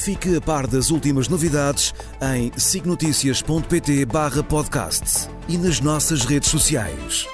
Fique a par das últimas novidades em signoticias.pt barra podcast e nas nossas redes sociais.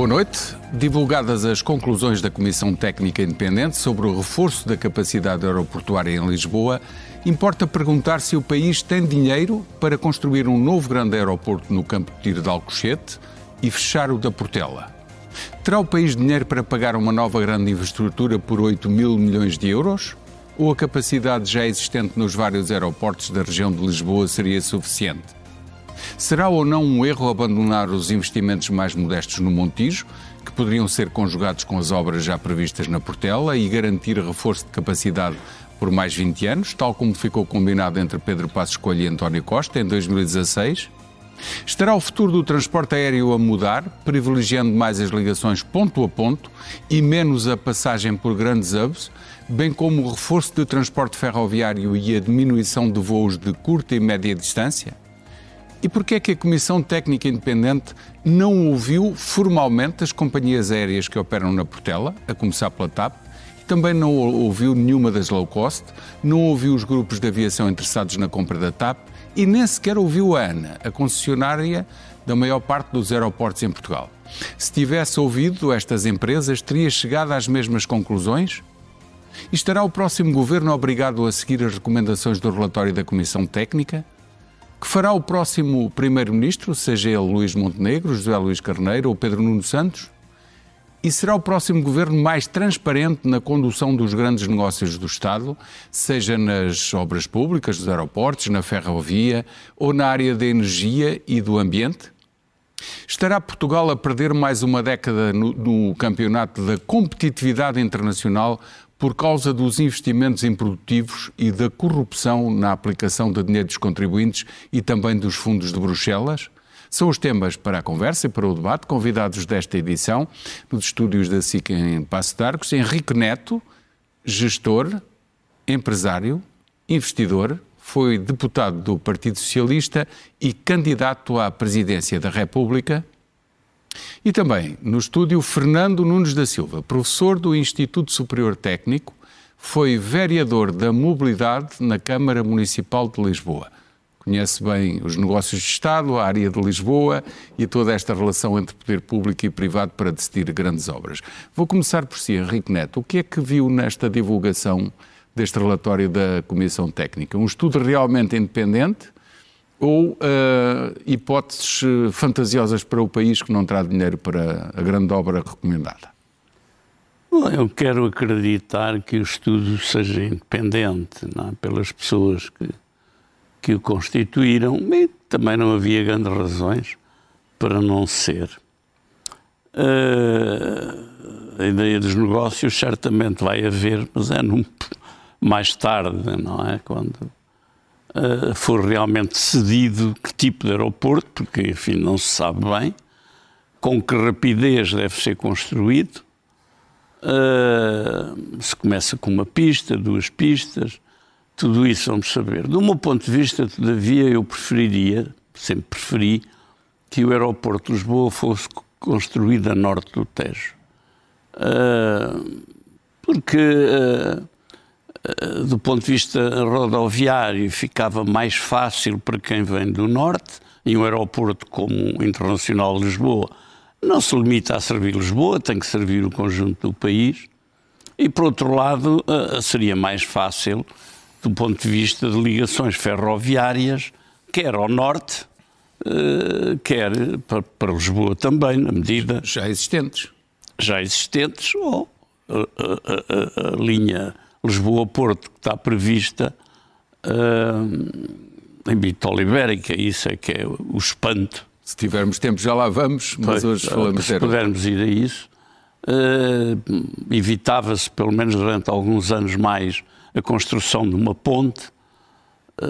Boa noite. Divulgadas as conclusões da Comissão Técnica Independente sobre o reforço da capacidade aeroportuária em Lisboa, importa perguntar se o país tem dinheiro para construir um novo grande aeroporto no campo de tiro de Alcochete e fechar o da Portela. Terá o país dinheiro para pagar uma nova grande infraestrutura por 8 mil milhões de euros? Ou a capacidade já existente nos vários aeroportos da região de Lisboa seria suficiente? Será ou não um erro abandonar os investimentos mais modestos no Montijo, que poderiam ser conjugados com as obras já previstas na Portela e garantir reforço de capacidade por mais 20 anos, tal como ficou combinado entre Pedro Passos Coelho e António Costa em 2016? Estará o futuro do transporte aéreo a mudar, privilegiando mais as ligações ponto a ponto e menos a passagem por grandes hubs, bem como o reforço do transporte ferroviário e a diminuição de voos de curta e média distância? E porquê é que a Comissão Técnica Independente não ouviu formalmente as companhias aéreas que operam na Portela, a começar pela TAP, também não ouviu nenhuma das low cost, não ouviu os grupos de aviação interessados na compra da TAP e nem sequer ouviu a ANA, a concessionária da maior parte dos aeroportos em Portugal. Se tivesse ouvido estas empresas, teria chegado às mesmas conclusões? E estará o próximo governo obrigado a seguir as recomendações do relatório da Comissão Técnica? Que fará o próximo Primeiro-Ministro, seja ele Luís Montenegro, José Luís Carneiro ou Pedro Nuno Santos? E será o próximo governo mais transparente na condução dos grandes negócios do Estado, seja nas obras públicas, dos aeroportos, na ferrovia ou na área da energia e do ambiente? Estará Portugal a perder mais uma década no, no campeonato da competitividade internacional por causa dos investimentos improdutivos e da corrupção na aplicação de dinheiro dos contribuintes e também dos fundos de Bruxelas? São os temas para a conversa e para o debate, convidados desta edição, nos estúdios da SIC em Passo de Arcos, Henrique Neto, gestor, empresário, investidor, foi deputado do Partido Socialista e candidato à presidência da República e também no estúdio Fernando Nunes da Silva, professor do Instituto Superior Técnico, foi vereador da mobilidade na Câmara Municipal de Lisboa. Conhece bem os negócios de Estado, a área de Lisboa e toda esta relação entre poder público e privado para decidir grandes obras. Vou começar por si, Henrique Neto. O que é que viu nesta divulgação deste relatório da Comissão Técnica? Um estudo realmente independente? ou uh, hipóteses eh, fantasiosas para o país que não terá dinheiro para a grande obra recomendada? Bom, eu quero acreditar que o estudo seja independente é? pelas pessoas que, que o constituíram e também não havia grandes razões para não ser. Uh, a ideia dos negócios certamente vai haver, mas é num, mais tarde, não é? Quando uh, for realmente cedido que tipo de aeroporto, porque enfim não se sabe bem, com que rapidez deve ser construído. Uh, se começa com uma pista, duas pistas, tudo isso vamos saber. Do meu ponto de vista, todavia, eu preferiria, sempre preferi, que o aeroporto de Lisboa fosse construído a norte do Tejo. Uh, porque uh, do ponto de vista rodoviário, ficava mais fácil para quem vem do norte, e um aeroporto como o Internacional de Lisboa não se limita a servir Lisboa, tem que servir o conjunto do país. E, por outro lado, eh, seria mais fácil, do ponto de vista de ligações ferroviárias, quer ao norte, eh, quer para Lisboa também, na medida. Já existentes. Já existentes, ou a, a, a, a linha Lisboa-Porto, que está prevista, uh, em Bitola Ibérica, isso é que é o espanto. Se tivermos tempo já lá vamos, mas Pois, hoje falamos Se pudermos ir a isso, eh, evitava-se, pelo menos durante alguns anos mais, a construção de uma ponte. Eh,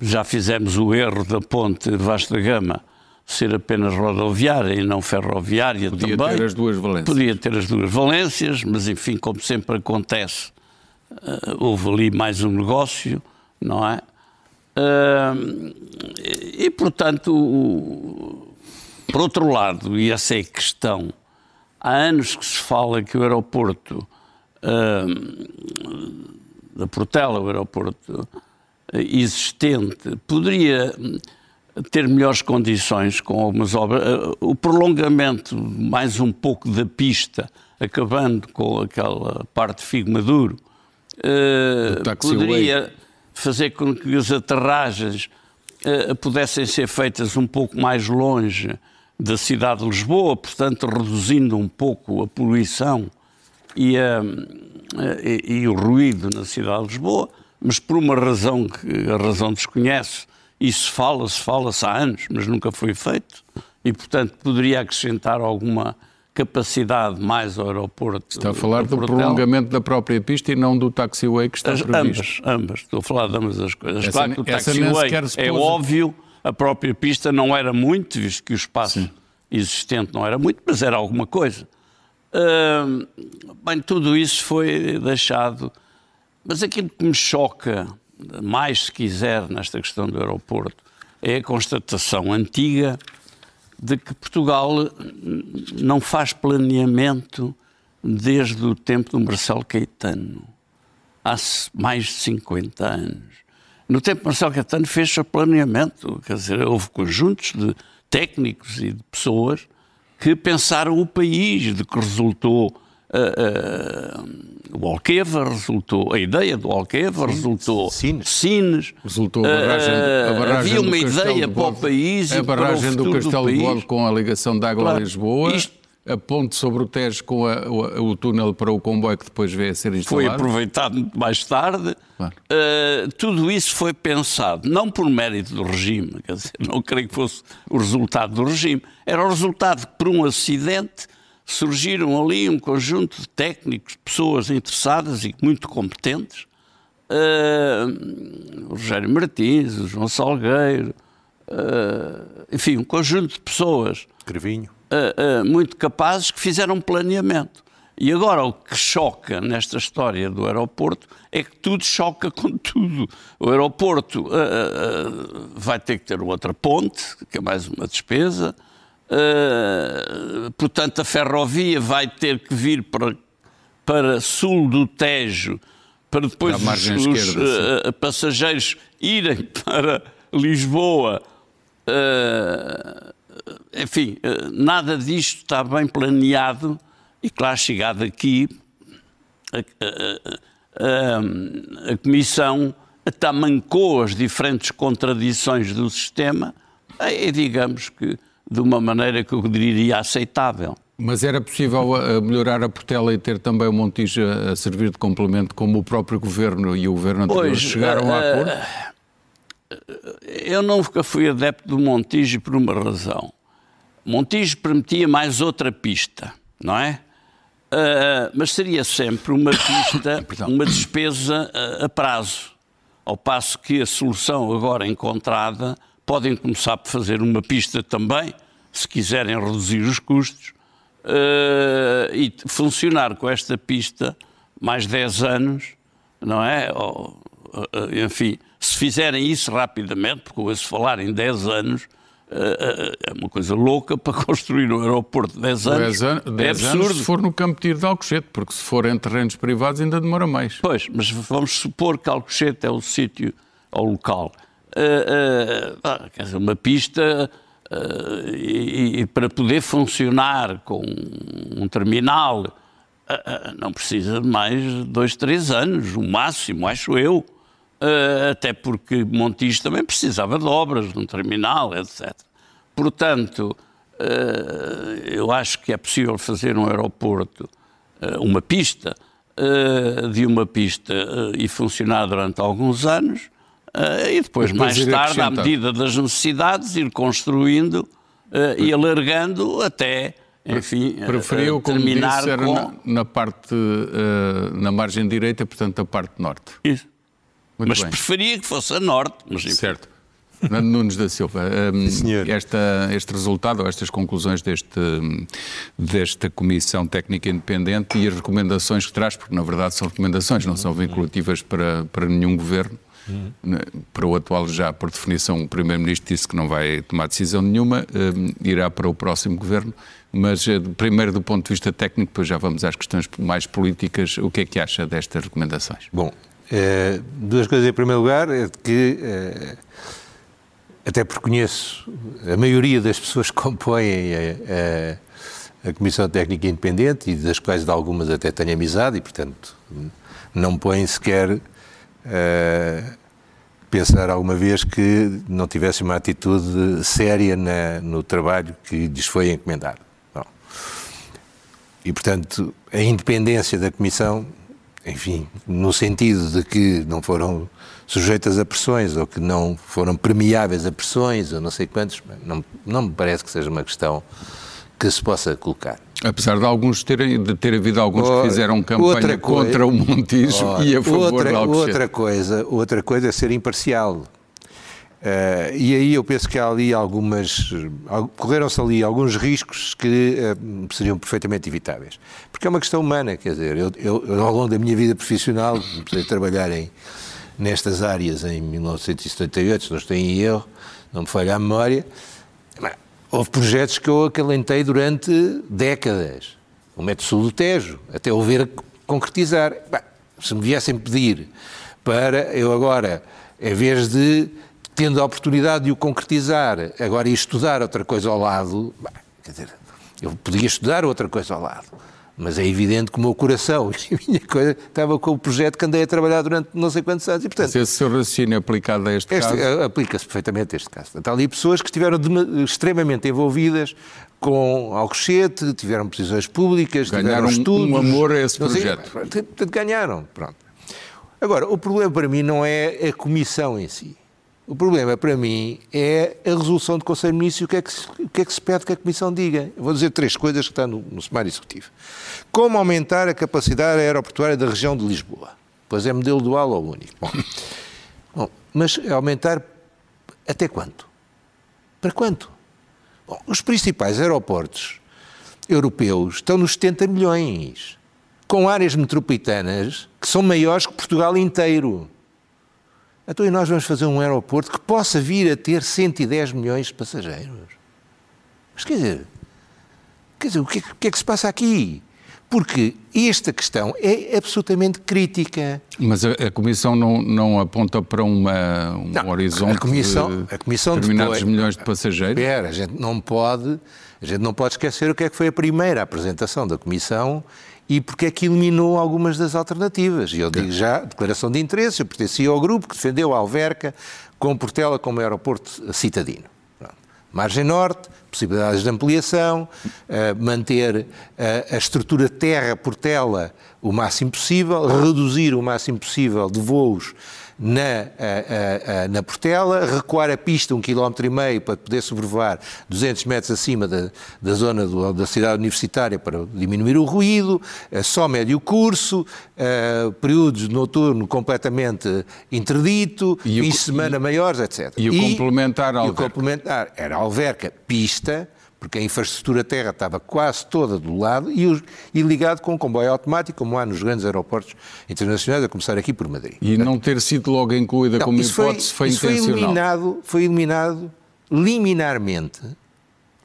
já fizemos o erro da ponte Vasta Gama ser apenas rodoviária e não ferroviária Podia também. ter as duas valências. Podia ter as duas valências, mas enfim, como sempre acontece, eh, houve ali mais um negócio, não é? Ah, e, portanto, o- por outro lado, e essa é a questão, há anos que se fala que o aeroporto ah, da Portela, o aeroporto existente, poderia ter melhores condições com algumas obras. O prolongamento mais um pouco da pista, acabando com aquela parte de Figo Maduro, eh, taxiway. poderia fazer com que as aterragens eh, pudessem ser feitas um pouco mais longe da cidade de Lisboa, portanto reduzindo um pouco a poluição e, a- e- e o ruído na cidade de Lisboa, mas por uma razão que a razão desconhece, isso fala-se, fala-se há anos, mas nunca foi feito, e portanto poderia acrescentar alguma capacidade mais ao aeroporto. Está a falar do prolongamento da própria pista e não do taxiway que está As- previsto. ambas, ambas. Estou a falar de ambas as coisas. Essa claro que o taxiway é óbvio, a própria pista não era muito, visto que o espaço existente não era muito, mas era alguma coisa. Hum, bem, tudo isso foi deixado. Mas aquilo que me choca mais, se quiser, nesta questão do aeroporto, é a constatação antiga de que Portugal não faz planeamento desde o tempo do Marcelo Caetano há mais de 50 anos. No tempo de Marcelo Caetano fez-se o planeamento, quer dizer, houve conjuntos de técnicos e de pessoas que pensaram o país, de que resultou ah, ah, o Alqueva, resultou a ideia do Alqueva, resultou Sines. Sines, Resultou a barragem, a ah, barragem havia do uma ideia de para o país a e barragem do Castelo do de país. Bode com a ligação de água a Claro. Lisboa, Isto- a ponte sobre o Tejo com a- o, o túnel para o comboio que depois veio a ser foi instalado. aproveitado muito mais tarde. Claro. Uh, tudo isso foi pensado, não por mérito do regime, quer dizer, não creio que fosse o resultado do regime, era o resultado que, por um acidente, surgiram ali um conjunto de técnicos, pessoas interessadas e muito competentes. Uh, o Rogério Martins, o João Salgueiro, uh, enfim, um conjunto de pessoas uh, muito capazes que fizeram um planeamento. E agora o que choca nesta história do aeroporto é que tudo choca com tudo. O aeroporto vai ter que ter outra ponte, que é mais uma despesa. Uh, portanto, a ferrovia vai ter que vir para, para sul do Tejo para depois os, os, uh, passageiros irem para Lisboa. Uh, enfim, nada disto está bem planeado e, claro, chegado aqui, a, a- a- a Comissão atamancou as diferentes contradições do sistema, e digamos que de uma maneira que eu diria aceitável. Mas era possível uh, melhorar a Portela e ter também o Montijo a, a servir de complemento, como o próprio Governo e o Governo anterior Pois, chegaram a eh, acordo? Eu nunca fui adepto do Montijo por uma razão. Montijo permitia mais outra pista, não é? Ah, mas seria sempre uma pista, uma despesa ah, a prazo. Ao passo que a solução agora encontrada podem começar por fazer uma pista também, se quiserem reduzir os custos, ah, e funcionar com esta pista mais 10 anos, não é? Ou, ah, enfim, se fizerem isso rapidamente, porque ouço falar em 10 anos, ah, é uma coisa louca para construir um aeroporto de 10 anos. 10 anos, é 10 anos absurdo. se for no Campo de Tiro de Alcochete, porque se for em terrenos privados ainda demora mais. Pois, mas vamos supor que Alcochete é o sítio, o local. Quer dizer, uma pista ah, e, e para poder funcionar com um terminal não precisa de mais dois, três anos, o máximo, acho eu. Até porque Montijo também precisava de obras, de um terminal, etc. Portanto, eh, eu acho que é possível fazer um aeroporto, eh, uma pista, eh, de uma pista eh, e funcionar durante alguns anos, uh, e depois, depois mais tarde, à medida das necessidades, ir construindo uh, e alargando até enfim, Preferiu, como terminar disse, com... na, na parte, uh, na margem direita, portanto, a parte norte. Isso. Muito mas bem. preferia que fosse a norte. Mas, certo. Nunes da Silva, um, esta, este resultado, ou estas conclusões deste, desta Comissão Técnica Independente e as recomendações que traz, porque na verdade são recomendações, não são vinculativas para, para nenhum governo. Uhum. Para o atual, já por definição, o Primeiro-Ministro disse que não vai tomar decisão nenhuma, um, irá para o próximo governo. Mas eh, primeiro, do ponto de vista técnico, depois já vamos às questões mais políticas. O que é que acha destas recomendações? Bom, é, duas coisas em primeiro lugar é que é, até porque conheço a maioria das pessoas que compõem a, a, a, Comissão Técnica Independente e das quais de algumas até tenho amizade e, portanto, não põe sequer uh, pensar alguma vez que não tivesse uma atitude séria na, no trabalho que lhes foi encomendado. E, portanto, a independência da Comissão, enfim, no sentido de que não foram sujeitas a pressões ou que não foram premiáveis a pressões ou não sei quantos, não, não me parece que seja uma questão que se possa colocar. Apesar de alguns terem, de ter havido alguns que fizeram campanha contra o Montijo e a favor outra, de Alcochete. Outra coisa, outra coisa é ser imparcial. Uh, e aí eu penso que há ali algumas. correram-se ali alguns riscos que uh, seriam perfeitamente evitáveis. Porque é uma questão humana, quer dizer, eu, eu ao longo da minha vida profissional, comecei a trabalhar em, nestas áreas em 1978, se não estou em erro, não me falha a memória, houve projetos que eu acalentei durante décadas. O Método Sul do Tejo, até o ver concretizar. se me viessem pedir para eu agora, em vez de, tendo a oportunidade de o concretizar, agora ir estudar outra coisa ao lado, quer dizer, eu podia estudar outra coisa ao lado. Mas é evidente que o meu coração e a minha coisa estava com o projeto que andei a trabalhar durante não sei quantos anos. E, portanto, Mas esse seu raciocínio é aplicado a este, este caso? Aplica-se perfeitamente a este caso. Portanto, há ali pessoas que estiveram de, extremamente envolvidas com Alcochete, tiveram posições públicas, ganharam tiveram estudos. um amor a esse projeto. Sei, ganharam, pronto. Agora, o problema para mim não é a comissão em si. O problema para mim é a resolução do Conselho de Ministros e o que, é que, o que é que se pede que a Comissão diga. Eu vou dizer três coisas que estão no, no sumário executivo. Como aumentar a capacidade aeroportuária da região de Lisboa? Pois é modelo dual ou único. Bom, bom mas aumentar até quanto? Para quanto? Bom, os principais aeroportos europeus estão nos 70 milhões, com áreas metropolitanas que são maiores que Portugal inteiro. Então, e nós vamos fazer um aeroporto que possa vir a ter 110 milhões de passageiros? Mas quer dizer, quer dizer o, que, o que é que se passa aqui? Porque esta questão é absolutamente crítica. Mas a, a Comissão não, não, aponta para uma, um não, horizonte a comissão, de a comissão determinados depois, milhões de passageiros? Espera, a gente não pode, a gente não pode esquecer o que é que foi a primeira apresentação da Comissão e porque é que eliminou algumas das alternativas. E eu digo já, declaração de interesse, eu pertencia ao grupo que defendeu a Alverca com Portela como aeroporto citadino. Pronto. Margem Norte, possibilidades de ampliação, uh, manter uh, a estrutura terra-portela o máximo possível, reduzir o máximo possível de voos na, a, a, na Portela, recuar a pista um quilómetro e meio para poder sobrevoar 200 metros acima da, da zona do, da cidade universitária para diminuir o ruído, só médio curso, períodos noturno completamente interdito, fins de semana maiores, etc. E o complementar, e, e o complementar era alverca, pista, porque a infraestrutura terra estava quase toda do lado e, e ligado com um comboio automático, como há nos grandes aeroportos internacionais, a começar aqui por Madrid. E não ter sido logo incluída não, como hipótese foi, foi isso intencional? Foi eliminado, foi eliminado liminarmente,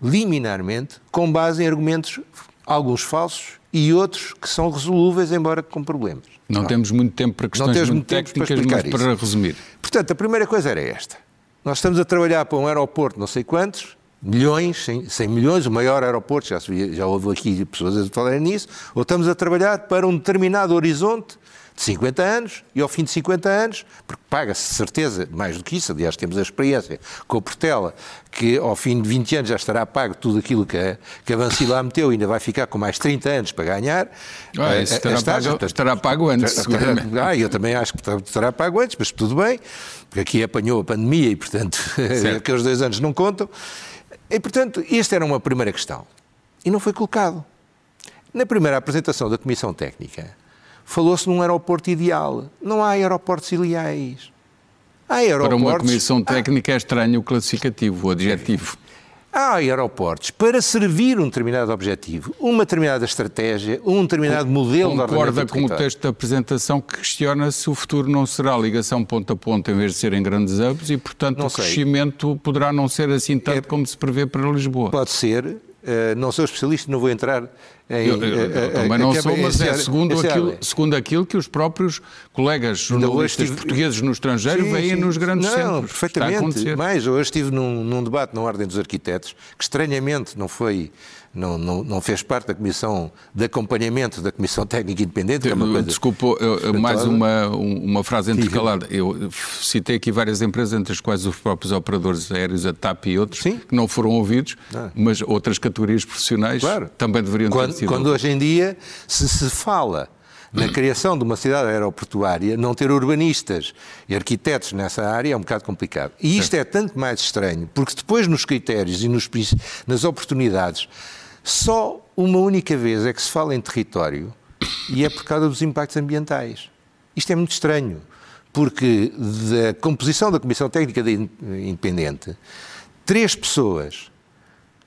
liminarmente, com base em argumentos, alguns falsos e outros que são resolúveis, embora com problemas. Não, não. temos muito tempo para questões muito técnicas, para mas para resumir. Portanto, a primeira coisa era esta. Nós estamos a trabalhar para um aeroporto não sei quantos, milhões, 100, 100 milhões, o maior aeroporto, já, já houve aqui pessoas a falarem nisso, ou estamos a trabalhar para um determinado horizonte de 50 anos e ao fim de 50 anos, porque paga-se certeza mais do que isso, aliás temos a experiência com o Portela, que ao fim de 20 anos já estará pago tudo aquilo que a, que a Vanci lá meteu e ainda vai ficar com mais 30 anos para ganhar. Ah, isso estará, pago, estará pago antes, seguramente. Ah, eu também acho que estará pago antes, mas tudo bem, porque aqui apanhou a pandemia e, portanto, aqueles dois anos não contam. E, portanto, esta era uma primeira questão. E não foi colocado. Na primeira apresentação da Comissão Técnica, falou-se num aeroporto ideal. Não há aeroportos ideais. Há aeroportos... Para uma comissão técnica é estranho o classificativo, o adjetivo. Há aeroportos para servir um determinado objetivo, uma determinada estratégia, um determinado modelo Concorda de ordenamento com o texto da apresentação que questiona se o futuro não será ligação ponto a ponto em vez de serem grandes hubs e, portanto, não o sei. crescimento poderá não ser assim tanto é, como se prevê para Lisboa. Pode ser, não sou especialista, não vou entrar em. Eu, eu, eu uh, também não sou, mas é segundo aquilo, segundo aquilo que os próprios colegas jornalistas estive... portugueses no estrangeiro sim, veem sim, nos grandes não, centros. Não, perfeitamente. Mais, hoje estive num, num, debate na Ordem dos Arquitetos, que estranhamente não foi não, não, não, fez parte da comissão de acompanhamento da Comissão Técnica Independente. É uma coisa Desculpa, mais uma, uma frase intercalada. Eu citei aqui várias empresas, entre as quais os próprios operadores aéreos, a TAP e outros, Sim. que não foram ouvidos, ah. mas outras categorias profissionais claro. também deveriam quando, ter sido. Quando hoje em dia se, se fala na criação de uma cidade aeroportuária, não ter urbanistas e arquitetos nessa área é um bocado complicado. E isto é tanto mais estranho, porque depois nos critérios e nos, nas oportunidades só uma única vez é que se fala em território e é por causa dos impactos ambientais. Isto é muito estranho, porque da composição da Comissão Técnica Independente, três pessoas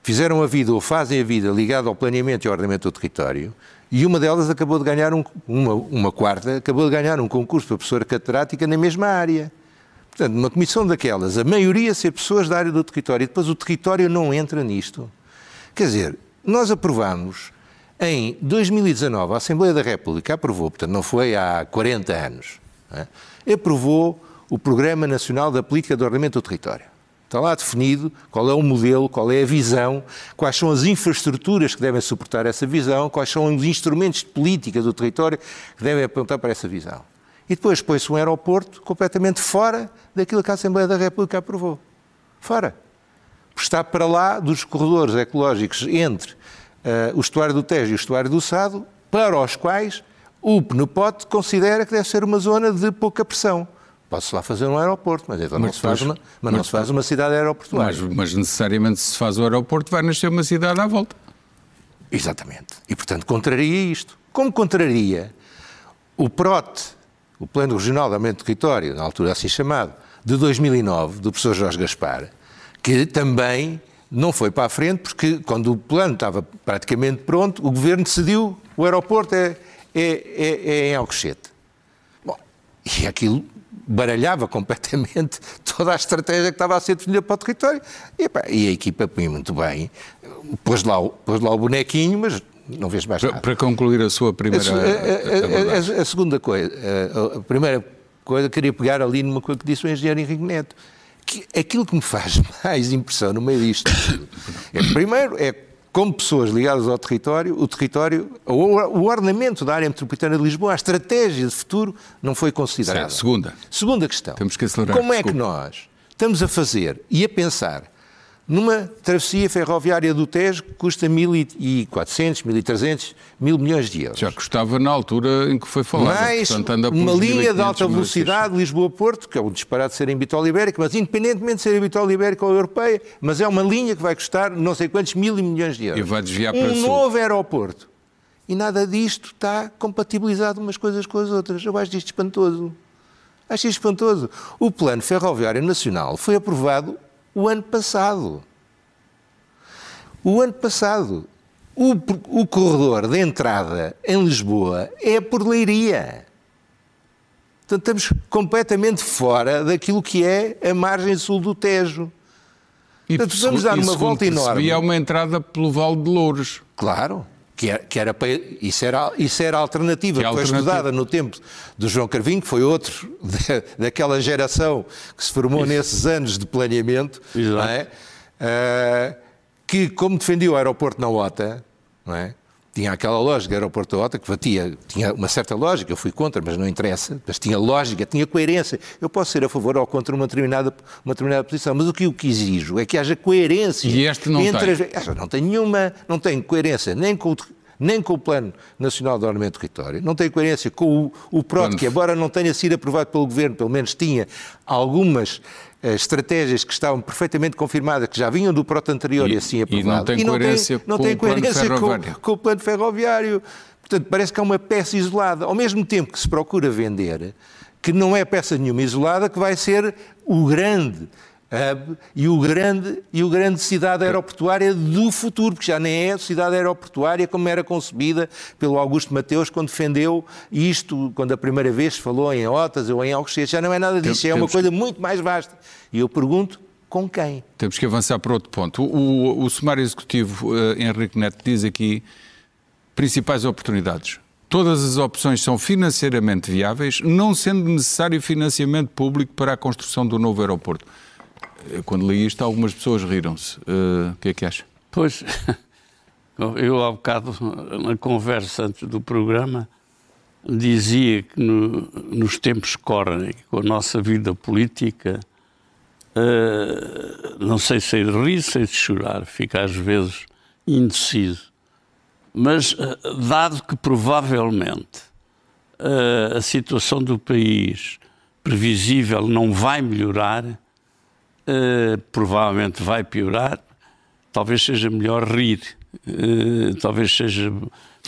fizeram a vida ou fazem a vida ligada ao planeamento e ao ordenamento do território e uma delas acabou de ganhar um, uma, uma quarta acabou de ganhar um concurso para professora catedrática na mesma área. Portanto, numa comissão daquelas, a maioria ser pessoas da área do território e depois o território não entra nisto. Quer dizer, nós aprovamos em 2019, a Assembleia da República aprovou, portanto não foi há 40 anos, é? aprovou o Programa Nacional da Política de Ordenamento do Território. Está lá definido qual é o modelo, qual é a visão, quais são as infraestruturas que devem suportar essa visão, quais são os instrumentos de política do território que devem apontar para essa visão. E depois põe-se um aeroporto completamente fora daquilo que a Assembleia da República aprovou. Fora está para lá dos corredores ecológicos entre uh, o estuário do Tejo e o estuário do Sado, para os quais o PNUPOT considera que deve ser uma zona de pouca pressão. Pode-se lá fazer um aeroporto, mas então mas não, se faz, uma, mas não se faz uma cidade aeroportuária. Mas, mas necessariamente se faz o aeroporto vai nascer uma cidade à volta. Exatamente. E, portanto, contraria isto. Como contraria o PROT, o Plano Regional de Aumento do Território, na altura assim chamado, de 2009, do professor Jorge Gaspar, que também não foi para a frente, porque quando o plano estava praticamente pronto, o governo decidiu o aeroporto é, é, é, é em Alcochete. Bom, e aquilo baralhava completamente toda a estratégia que estava a ser definida para o território. E, pá, e a equipa põe muito bem, pôs lá, pôs lá o bonequinho, mas não vês mais nada. Para concluir a sua primeira... A, a, a, a segunda coisa, a, primeira coisa, queria pegar ali numa coisa que disse o engenheiro Henrique Neto que aquilo que me faz mais impressão no meio disto é, primeiro, é como pessoas ligadas ao território, o território, o ordenamento da área metropolitana de Lisboa, a estratégia de futuro não foi considerada. Certo. Segunda. Segunda questão. Temos que acelerar. Como é que nós estamos a fazer e a pensar numa travessia ferroviária do Tejo que custa 1.400, 1.300, mil milhões de euros. Já custava na altura em que foi falado. Mais Portanto, uma linha de alta velocidade Lisboa-Porto, que é um disparate ser em bitola ibérica, mas independentemente de ser em bitola ibérica ou europeia, mas é uma linha que vai custar não sei quantos mil milhões de euros. E vai desviar para Um sul. novo aeroporto. E nada disto está compatibilizado umas coisas com as outras. Eu acho isto espantoso. Acho isto espantoso. O Plano Ferroviário Nacional foi aprovado o ano passado. O ano passado. O, o corredor de entrada em Lisboa é por Leiria. Portanto, estamos completamente fora daquilo que é a margem sul do Tejo. E Portanto, vamos dar uma volta enorme. E é uma entrada pelo Vale de Louros. Claro. Que era, que era isso, era, isso era a alternativa que, que foi estudada no tempo do João Carvinho, que foi outro de, daquela geração que se formou isso. nesses anos de planeamento. É? Uh, que, como defendia o aeroporto na OTA, não é? Tinha aquela lógica, aeroporto da OTA, que batia, tinha uma certa lógica, eu fui contra, mas não interessa, mas tinha lógica, tinha coerência. Eu posso ser a favor ou contra uma determinada, uma determinada posição, mas o que eu que exijo é que haja coerência. E este não entre tem? As, não tem nenhuma, não tem coerência nem com o nem com o Plano Nacional de Ordenamento do Território, não tem coerência com o, o PROT, que embora não tenha sido aprovado pelo Governo, pelo menos tinha algumas estratégias que estavam perfeitamente confirmadas, que já vinham do PROT anterior e, e assim aprovado. E não tem e não coerência, tem, não com, tem o coerência com, com o plano ferroviário. Portanto, parece que há uma peça isolada. Ao mesmo tempo que se procura vender, que não é peça nenhuma isolada, que vai ser o grande hub e o grande, e o grande cidade aeroportuária do futuro, porque já nem é cidade aeroportuária como era concebida pelo Augusto Mateus quando defendeu isto, quando a primeira vez falou em Otas ou em Alcochete. Já não é nada disso, é uma coisa muito mais vasta. E eu pergunto, com quem? Temos que avançar para outro ponto. O, o, o sumário executivo uh, Henrique Neto diz aqui principais oportunidades. Todas as opções são financeiramente viáveis, não sendo necessário financiamento público para a construção do novo aeroporto. Quando li isto, algumas pessoas riram-se. Uh, o que é que acha? Pois, eu há bocado, na conversa antes do programa, dizia que no, nos tempos que correm, com a nossa vida política, uh, não sei se é de rir, sei de chorar, fica às vezes indeciso. Mas, uh, dado que provavelmente uh, a situação do país previsível não vai melhorar, provavelmente vai piorar, talvez seja melhor rir. talvez seja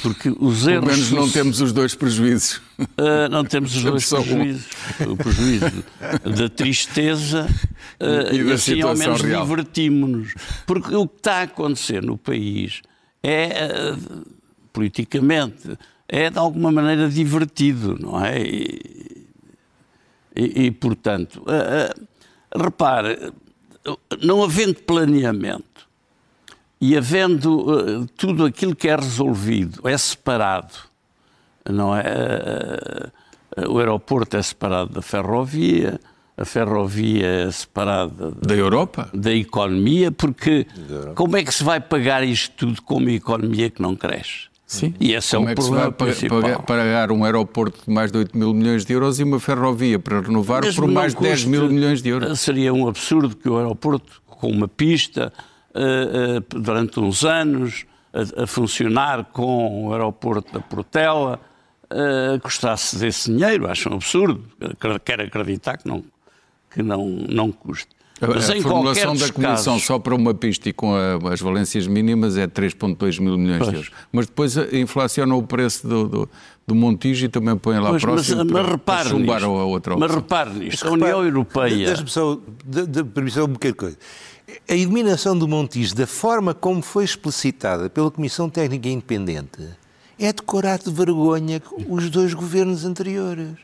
porque os erros. Pelo menos não temos os dois prejuízos. Uh, não temos os dois prejuízos. Um. O prejuízo da tristeza uh, e, e assim ao menos divertimos-nos. Porque o que está a acontecer no país é, uh, politicamente, é de alguma maneira divertido, não é? E, e, e portanto, repare, não havendo planeamento, e havendo uh, tudo aquilo que é resolvido, é separado, não é? Uh, o aeroporto é separado da ferrovia, a ferrovia é separada da Europa, da economia, porque como é que se vai pagar isto tudo com uma economia que não cresce? Sim. E esse como é o é problema principal. Pagar, pagar um aeroporto de mais de 8 mil milhões de euros e uma ferrovia para renovar Mesmo por mais de 10 mil milhões de euros. Seria um absurdo que o aeroporto, com uma pista, uh, uh, durante uns anos a, a, funcionar com o aeroporto da Portela, uh, custasse desse dinheiro. Acho um absurdo. Quero acreditar que não, que não, não custe. Mas a formulação da Comissão casos... só para uma pista e com a, as valências mínimas é 3,2 mil milhões pois. de euros. Mas depois inflaciona o preço do, do, do Montijo e também põe lá pois, próximo mas, para, mas repare para nisto, a outra Mas repare nisto, a União Europeia... Deixa-me só, de, de, de, um bocadinho de coisa. A eliminação do Montijo, da forma como foi explicitada pela Comissão Técnica Independente, é decorar de vergonha os dois governos anteriores.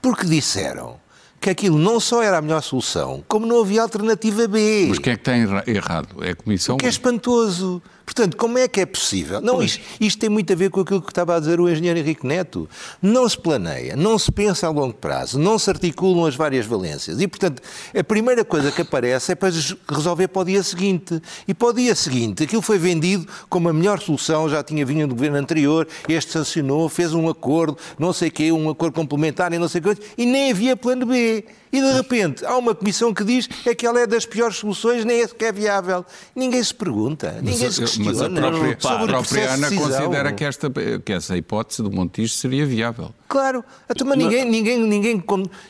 Porque disseram que aquilo não só era a melhor solução, como não havia alternativa B. Mas quem é que tem errado? É a Comissão? O que é espantoso. Portanto, como é que é possível? Não, isto, isto, tem muito a ver com aquilo que estava a dizer o engenheiro Henrique Neto. Não se planeia, não se pensa a longo prazo, não se articulam as várias valências. E, portanto, a primeira coisa que aparece é para resolver para o dia seguinte. E para o dia seguinte, aquilo foi vendido como a melhor solução, já tinha vindo do governo anterior, este sancionou, fez um acordo, não sei o quê, um acordo complementar e não sei o quê, e nem havia plano B. E de repente há uma comissão que diz é que ela é das piores soluções, nem é sequer viável. Ninguém se pergunta, ninguém mas, se questiona. Mas a própria, sobre a própria Ana de considera que, esta, que essa hipótese do Montijo seria viável. Claro, então, mas ninguém, ninguém, ninguém,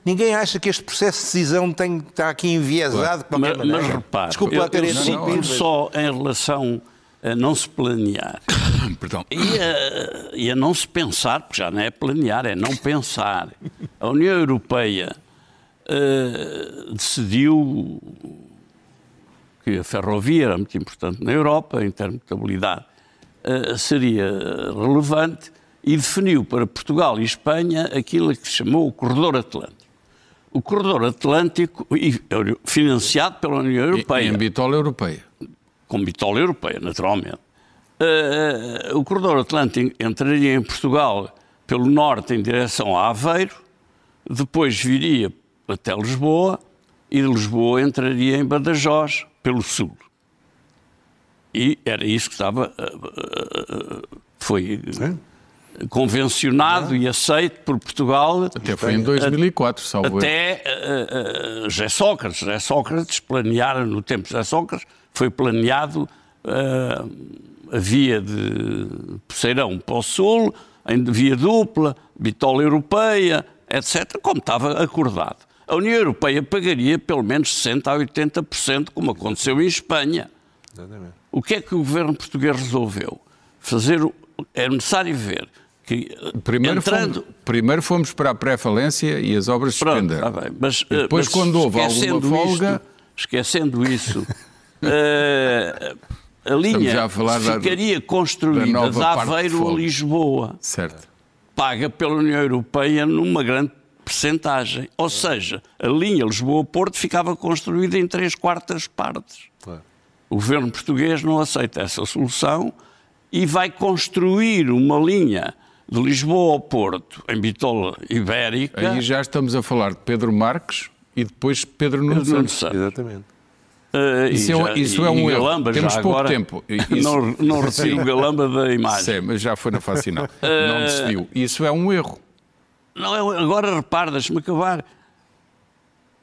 ninguém acha que este processo de decisão tem, está aqui enviesado claro. de mas, mas repare, Desculpa ter eu, não, não, só em relação a não se planear Perdão. E, a, e a não se pensar, porque já não é planear, é não pensar. A União Europeia uh, decidiu que a ferrovia era muito importante na Europa, em termos de estabilidade, uh, seria relevante e definiu para Portugal e Espanha aquilo que se chamou o Corredor Atlântico. O Corredor Atlântico, financiado pela União Europeia. Em bitola europeia. Com bitola europeia, naturalmente. Uh, o Corredor Atlântico entraria em Portugal pelo norte em direção a Aveiro, depois viria até Lisboa e de Lisboa entraria em Badajoz pelo sul. E era isso que estava. Uh, uh, foi convencionado e aceito por Portugal. Até foi em 2004, salvo Até uh, uh, José Sócrates. José Sócrates planearam, no tempo de José Sócrates, foi planeado uh, a via de Poceirão para o Sul, em via dupla, bitola europeia, etc., como estava acordado. A União Europeia pagaria pelo menos 60% a 80%, como aconteceu em Espanha. Exatamente. O que é que o governo português resolveu? Fazer, é necessário ver que, primeiro, entrando... fomos, primeiro fomos para a pré-falência e as obras suspenderam. Tá mas, depois, mas, quando houve alguma folga... Isto, esquecendo isso, uh, a linha a ficaria da, construída de Aveiro a Lisboa. Certo. Paga pela União Europeia numa grande percentagem. Ou seja, a linha Lisboa-Porto ficava construída em três quartas partes. O governo português não aceita essa solução e vai construir uma linha de Lisboa ao Porto, em Bitola Ibérica. Aí já estamos a falar de Pedro Marques e depois Pedro Nuno Santos. Santos. Exatamente. Uh, isso, é, um, isso é um erro. Galamba, Temos pouco agora, tempo. Isso... Não, não recebi o Galamba da imagem. Sim, mas já foi na. Uh... Não decidiu. Isso é um erro. Não, agora repare, deixe-me acabar.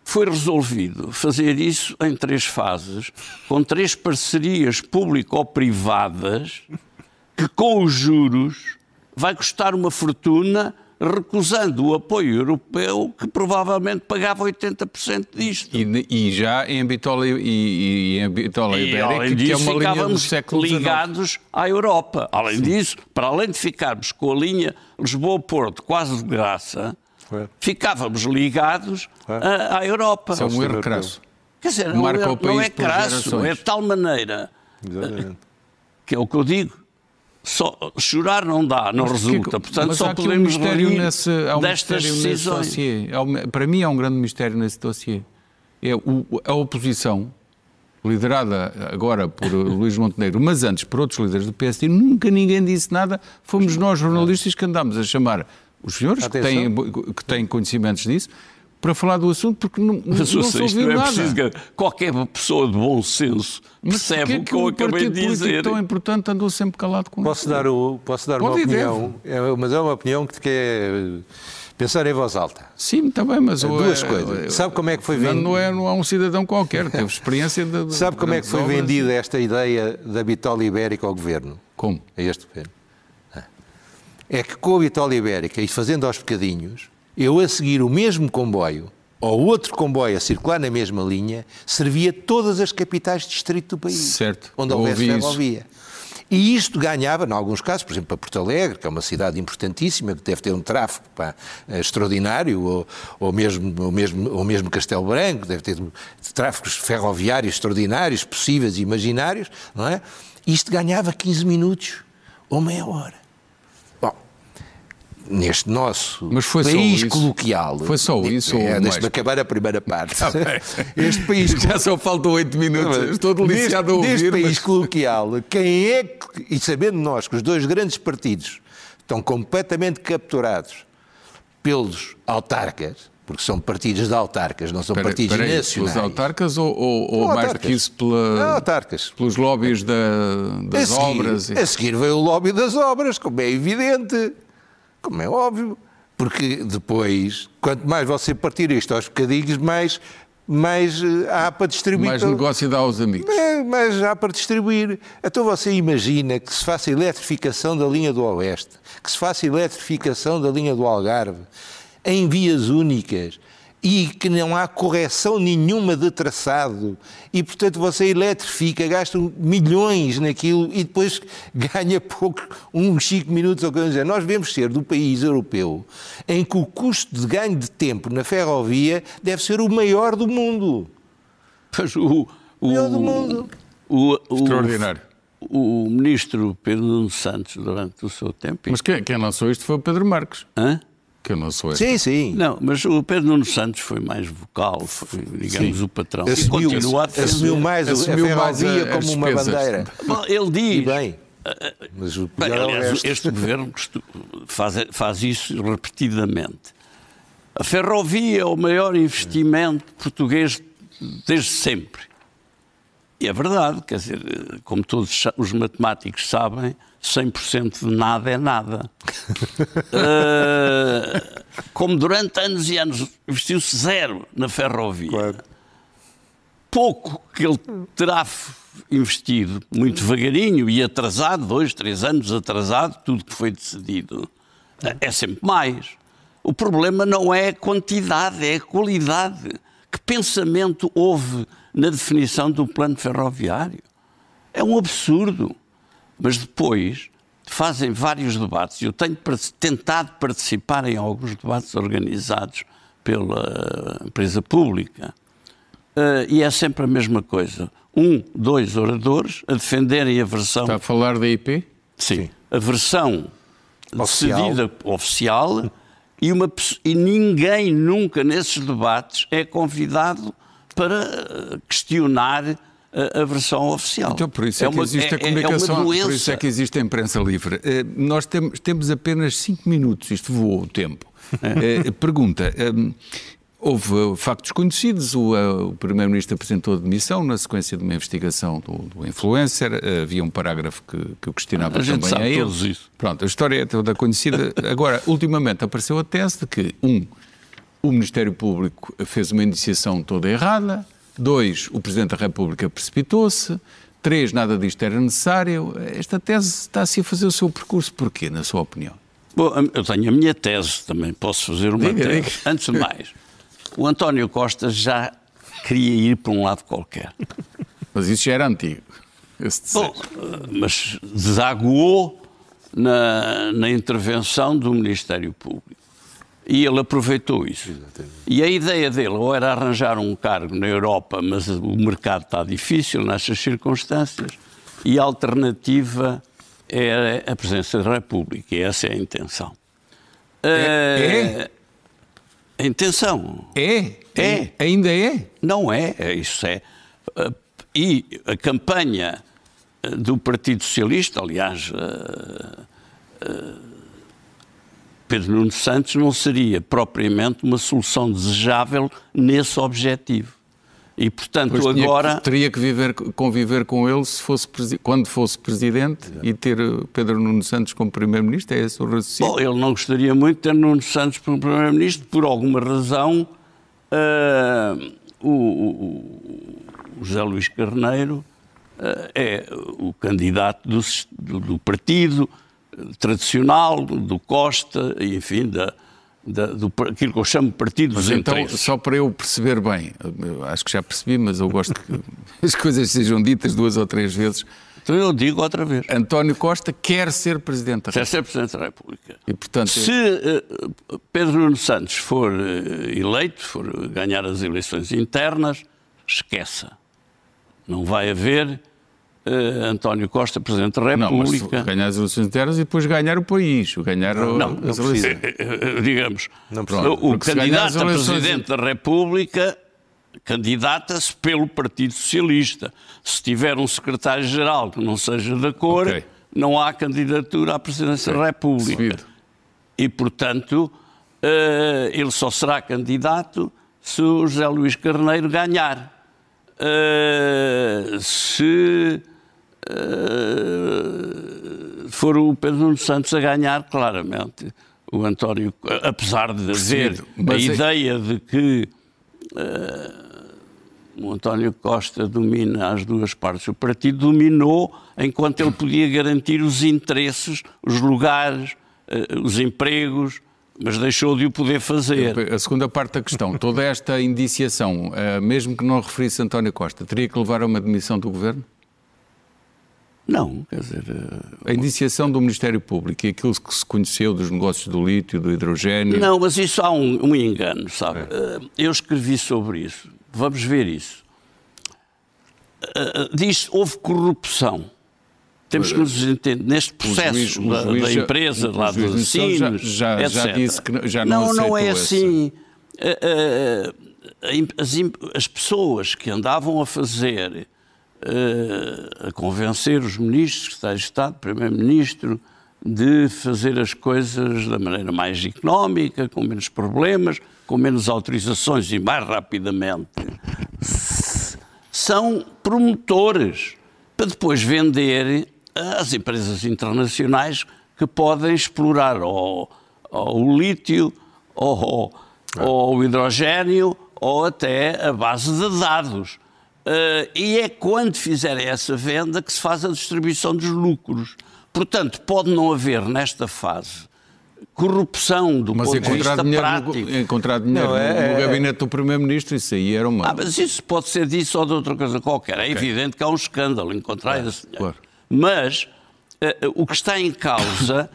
Foi resolvido fazer isso em três fases, com três parcerias público-privadas, que com os juros vai custar uma fortuna recusando o apoio europeu, que provavelmente pagava 80% disto. E, e, já em Bitola e, e, em Bitola e, Ibérica, que é uma linha do século ligados à Europa. Além Sim. disso, para além de ficarmos com a linha Lisboa-Porto quase de graça, é. ficávamos ligados é. à, à, Europa. Isso é um erro crasso. Quer dizer, não, Marca é, não é crasso, é de tal maneira Exatamente. que é o que eu digo só, chorar não dá, não mas resulta. Que, Portanto, só podemos um rir nesse, há um destas decisões. É, para mim, há um grande mistério nesse dossiê. É o, a oposição, liderada agora por Luís Montenegro, mas antes por outros líderes do PSD, nunca ninguém disse nada. Fomos nós, jornalistas, que andámos a chamar os senhores que têm, que têm conhecimentos disso para falar do assunto, porque não, não, não se ouviu não é nada. Preciso que qualquer pessoa de bom senso percebe o que, eu acabei de dizer. tão importante andou sempre calado com posso dar o Posso dar Pode uma opinião, é, mas é uma opinião que quer pensar em voz alta. Sim, também, mas... Duas é, coisas. É, Sabe como é que foi vendido? Não é, não é um cidadão qualquer, teve experiência de... de Sabe como é que foi vendida esta ideia da bitola ibérica ao Governo? Como? A este Governo. É que com a bitola ibérica, e fazendo aos bocadinhos, eu a seguir o mesmo comboio ou outro comboio a circular na mesma linha servia todas as capitais de distrito do país. Certo. Onde houvesse ferrovia. E isto ganhava, em alguns casos, por exemplo, para Porto Alegre, que é uma cidade importantíssima, que deve ter um tráfego pá, extraordinário, ou, ou, mesmo, ou, mesmo, ou mesmo Castelo Branco, deve ter tráfegos ferroviários extraordinários, possíveis e imaginários, não é? Isto ganhava 15 minutos ou meia hora neste nosso país coloquial. Foi só isso? É, Deixa-me acabar a primeira parte. Ah, este país. Já só faltam oito minutos. Não, Estou deliciado neste, a ouvir. Neste mas... país coloquial, quem é que. E sabendo nós que os dois grandes partidos estão completamente capturados pelos autarcas, porque são partidos de autarcas, não são pera, partidos pera aí, nacionais. Pelos autarcas ou, ou, ou mais do que isso pela, autarcas. pelos lobbies da, das a seguir, obras? E... A seguir veio o lobby das obras, como é evidente como é óbvio, porque depois, quanto mais você partir isto aos bocadinhos, mais, mais eh, há para distribuir. Mais negócio dá aos amigos. Mais, mais há para distribuir. Então você imagina que se faça eletrificação da linha do Oeste, que se faça eletrificação da linha do Algarve, em vias únicas, e que não há correção nenhuma de traçado e, portanto, você eletrifica, gasta milhões naquilo e depois ganha pouco, uns 5 minutos ou coisa Nós devemos ser do país europeu em que o custo de ganho de tempo na ferrovia deve ser o maior do mundo. Pois o, o maior do mundo. O, o, Extraordinário. O, ministro Pedro Santos, durante o seu tempo... Mas quem, quem lançou isto foi o Pedro Marques. Hã? Que eu não sou Sim, sim. Não, mas o Pedro Nuno Santos foi mais vocal, foi, digamos, sim. o patrão. Assumiu, assumiu mais assumiu a ferrovia como as uma bandeira. Bom, ele diz... E bem. Mas o bem, aliás, este governo faz, faz isso repetidamente. A ferrovia é o maior investimento português desde sempre. E é verdade, quer dizer, como todos os matemáticos sabem, 100% de nada é nada. uh, como durante anos e anos investiu-se zero na ferrovia, claro. pouco que ele terá investido, muito devagarinho e atrasado, dois, três anos atrasado, tudo que foi decidido, é sempre mais. O problema não é a quantidade, é a qualidade. Que pensamento houve na definição do plano ferroviário? É um absurdo. Mas depois fazem vários debates. Eu tenho tentado participar em alguns debates organizados pela empresa pública. Uh, e é sempre a mesma coisa. Um, dois oradores a defenderem a versão. Está a falar da IP? Sim. Sim. A versão oficial. decidida oficial e, uma, e ninguém nunca nesses debates é convidado para questionar a, a, versão oficial. Então, por isso é, é que uma, existe a comunicação, é, é por isso é que existe a imprensa livre. Uh, nós temos, temos apenas cinco minutos, isto voou o tempo. Uh, pergunta, um, Houve factos conhecidos, o, o Primeiro-Ministro apresentou a demissão na sequência de uma investigação do, do influencer, havia um parágrafo que, que eu questionava a gente também sabe a ele. Todos isso. Pronto, a história é toda conhecida. Agora, ultimamente apareceu a tese de que, um, o Ministério Público fez uma iniciação toda errada, dois, o Presidente da República precipitou-se, três, nada disto era necessário. Esta tese está-se a fazer o seu percurso. Porquê, na sua opinião? Bom, eu tenho a minha tese também, posso fazer uma diga, tese. Diga. Antes de mais, o António Costa já queria ir para um lado qualquer. Mas isso já era antigo. Bom, mas desaguou na, na intervenção do Ministério Público. E ele aproveitou isso. Exatamente. E a ideia dele ou era arranjar um cargo na Europa, mas o mercado está difícil nestas circunstâncias, e a alternativa é a presença da República. E essa é a intenção. É? é? A intenção. É? É. Ainda é? Não é, é isso é. E a campanha do Partido Socialista, aliás, ah, Pedro Nuno Santos não seria propriamente uma solução desejável nesse objetivo. E, portanto, pois agora. Que, teria que viver, conviver com ele se fosse, quando fosse presidente Exato. e ter eh, Pedro Nuno Santos como primeiro-ministro? É esse o raciocínio? Bom, ele não gostaria muito de ter Nuno Santos como primeiro-ministro, por alguma razão. Uh, o, o, o, José Luís Carneiro uh, é o candidato do, do, do partido tradicional, do Costa, enfim, da da, do, aquilo que eu chamo de partido dos então, interesses. Só para eu perceber bem, eu acho que já percebi, mas eu gosto que as coisas sejam ditas duas ou três vezes. Então eu digo outra vez. António Costa quer ser Presidente da República. Quer ser Presidente da República. E, portanto, Se uh, Pedro Nuno Santos for uh, eleito, for ganhar as eleições internas, esqueça. Não vai haver Uh, António Costa, Presidente da República. Não, ganhar as eleições internas e depois ganhar o país, ganhar não, não, as eleições. Eh, eh, digamos, não pronto, o candidato a Presidente da República candidata-se pelo Partido Socialista. Se tiver um secretário-geral que não seja da cor, okay. não há candidatura à Presidência okay. da República. Subido. E, portanto, uh, ele só será candidato se o José Luís Carneiro ganhar. Uh, se uh, for o Pedro Santos a ganhar, claramente, o António, apesar de haver a é... ideia de que uh, o António Costa domina as duas partes, o partido dominou enquanto ele podia garantir os interesses, os lugares, uh, os empregos, mas deixou de o poder fazer. A segunda parte da questão, toda esta indiciação, mesmo que não referisse António Costa, teria que levar a uma demissão do governo? Não, quer dizer. Eh, a iniciação do Ministério Público e aquilo que se conheceu dos negócios do lítio, do hidrogênio. Não, mas isso há um, um engano, sabe? É. Eh, eu escrevi sobre isso. Vamos ver isso. Eh, diz houve corrupção. Temos que nos entender neste processo juiz, da, da, empresa, lá dos ensinos, já, já, já, disse que já não Não, não é assim. As, as pessoas que andavam a fazer a convencer os ministros, secretários de Estado, primeiro-ministro, de fazer as coisas da maneira mais económica, com menos problemas, com menos autorizações e mais rapidamente. são promotores para depois vender às empresas internacionais que podem explorar ou, ou o lítio, ou, ou o hidrogênio, ou até a base de dados. Uh, e é quando fizerem essa venda que se faz a distribuição dos lucros. Portanto, pode não haver nesta fase corrupção do mas ponto de vista dinheiro prático. No, encontrar dinheiro não, é, no, no, é, gabinete do Primeiro-Ministro, isso aí era uma... Ah, mas isso pode ser disso ou de outra coisa qualquer. É okay. evidente que há um escândalo encontrar claro, esse dinheiro. Claro. Mas uh, o que está em causa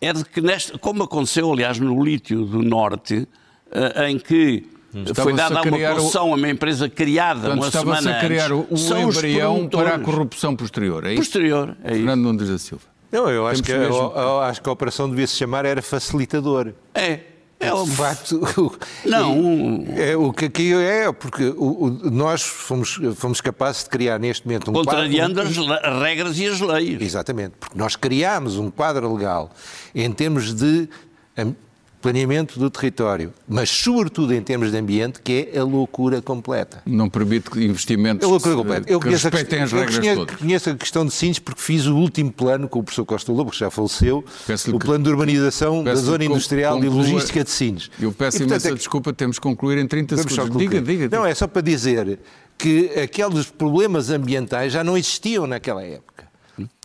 é de que, nesta, como aconteceu, aliás, no lítio do Norte, uh, em que foi dada uma concessão a uma empresa criada Portanto, uma semana a criar o, o embrião para a corrupção posterior, é isso? Posterior, é Fernando Nunes da Silva. Não, eu acho, que, mesmo... eu, eu acho que a operação devia se chamar era facilitador. É. É de facto. Não. É, o que aqui é, porque o, o, nós fomos, fomos capazes de criar neste momento um Contrariando quadro. as regras e as leis. Exatamente, porque nós criámos um quadro legal em termos de planeamento do território, mas sobretudo em termos de ambiente, que é a loucura completa. Não permite investimentos a loucura completa. Eu que respeitem as regras eu todas. conheço a questão de Sines porque fiz o último plano com o professor Costa Lobo, que já faleceu, o plano de urbanização da zona industrial e logística de Sines. Eu peço e, portanto, imensa é desculpa, temos que concluir em 30 segundos. Diga, diga, diga. Não, é só para dizer que aqueles problemas ambientais já não existiam naquela época.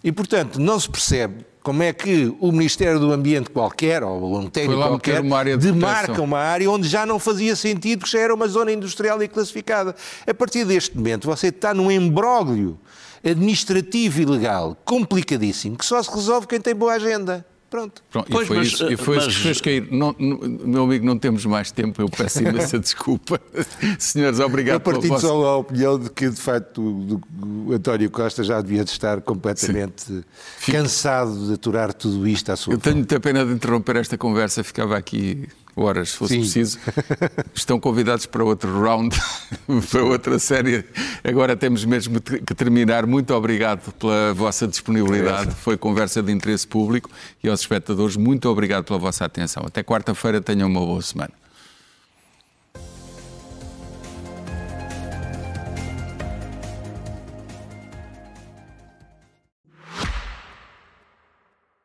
E, portanto, não se percebe como é que o Ministério do Ambiente qualquer, ou um técnico qualquer, uma de demarca uma área onde já não fazia sentido, que já era uma zona industrial e classificada. A partir deste momento, você está num embróglio administrativo e legal complicadíssimo, que só se resolve quem tem boa agenda. Pronto. Pronto pois, e foi, mas, isso, e foi mas... isso que fez cair. Não, não, meu amigo, não temos mais tempo, eu peço imensa desculpa. Senhores, obrigado Eu partilho vossa... só a opinião de que, de facto, o, o António Costa já devia de estar completamente cansado de aturar tudo isto à sua Eu tenho muita pena de interromper esta conversa, ficava aqui horas, se fosse Sim. preciso. Estão convidados para outro round, para outra série. Agora temos mesmo que terminar. Muito obrigado pela vossa disponibilidade. Foi conversa de interesse público e aos espectadores, muito obrigado pela vossa atenção. Até quarta-feira, tenham uma boa semana.